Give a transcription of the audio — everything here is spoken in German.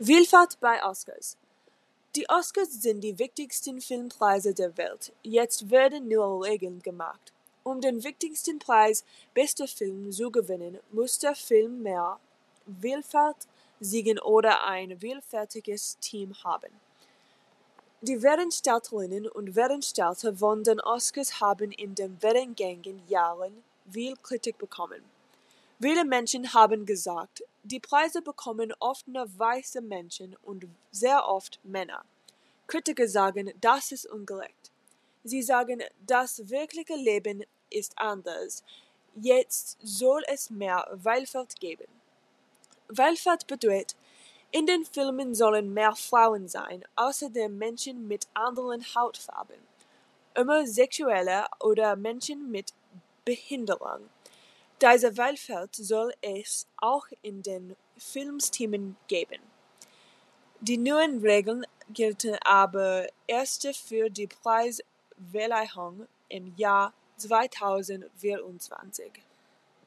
Vielfalt bei Oscars Die Oscars sind die wichtigsten Filmpreise der Welt. Jetzt werden neue Regeln gemacht. Um den wichtigsten Preis Bester Film zu gewinnen, muss der Film mehr Vielfalt zeigen oder ein vielfältiges Team haben. Die Veranstalterinnen und Veranstalter von den Oscars haben in den vergangenen Jahren viel Kritik bekommen. Viele Menschen haben gesagt, die Preise bekommen oft nur weiße Menschen und sehr oft Männer. Kritiker sagen, das ist ungerecht. Sie sagen, das wirkliche Leben ist anders. Jetzt soll es mehr Vielfalt geben. Vielfalt bedeutet, in den Filmen sollen mehr Frauen sein, außerdem Menschen mit anderen Hautfarben, Homosexuelle oder Menschen mit Behinderung. Diese Vielfalt soll es auch in den Filmteams geben. Die neuen Regeln gelten aber erst für die Preisverleihung im Jahr zweitausendvierundzwanzig.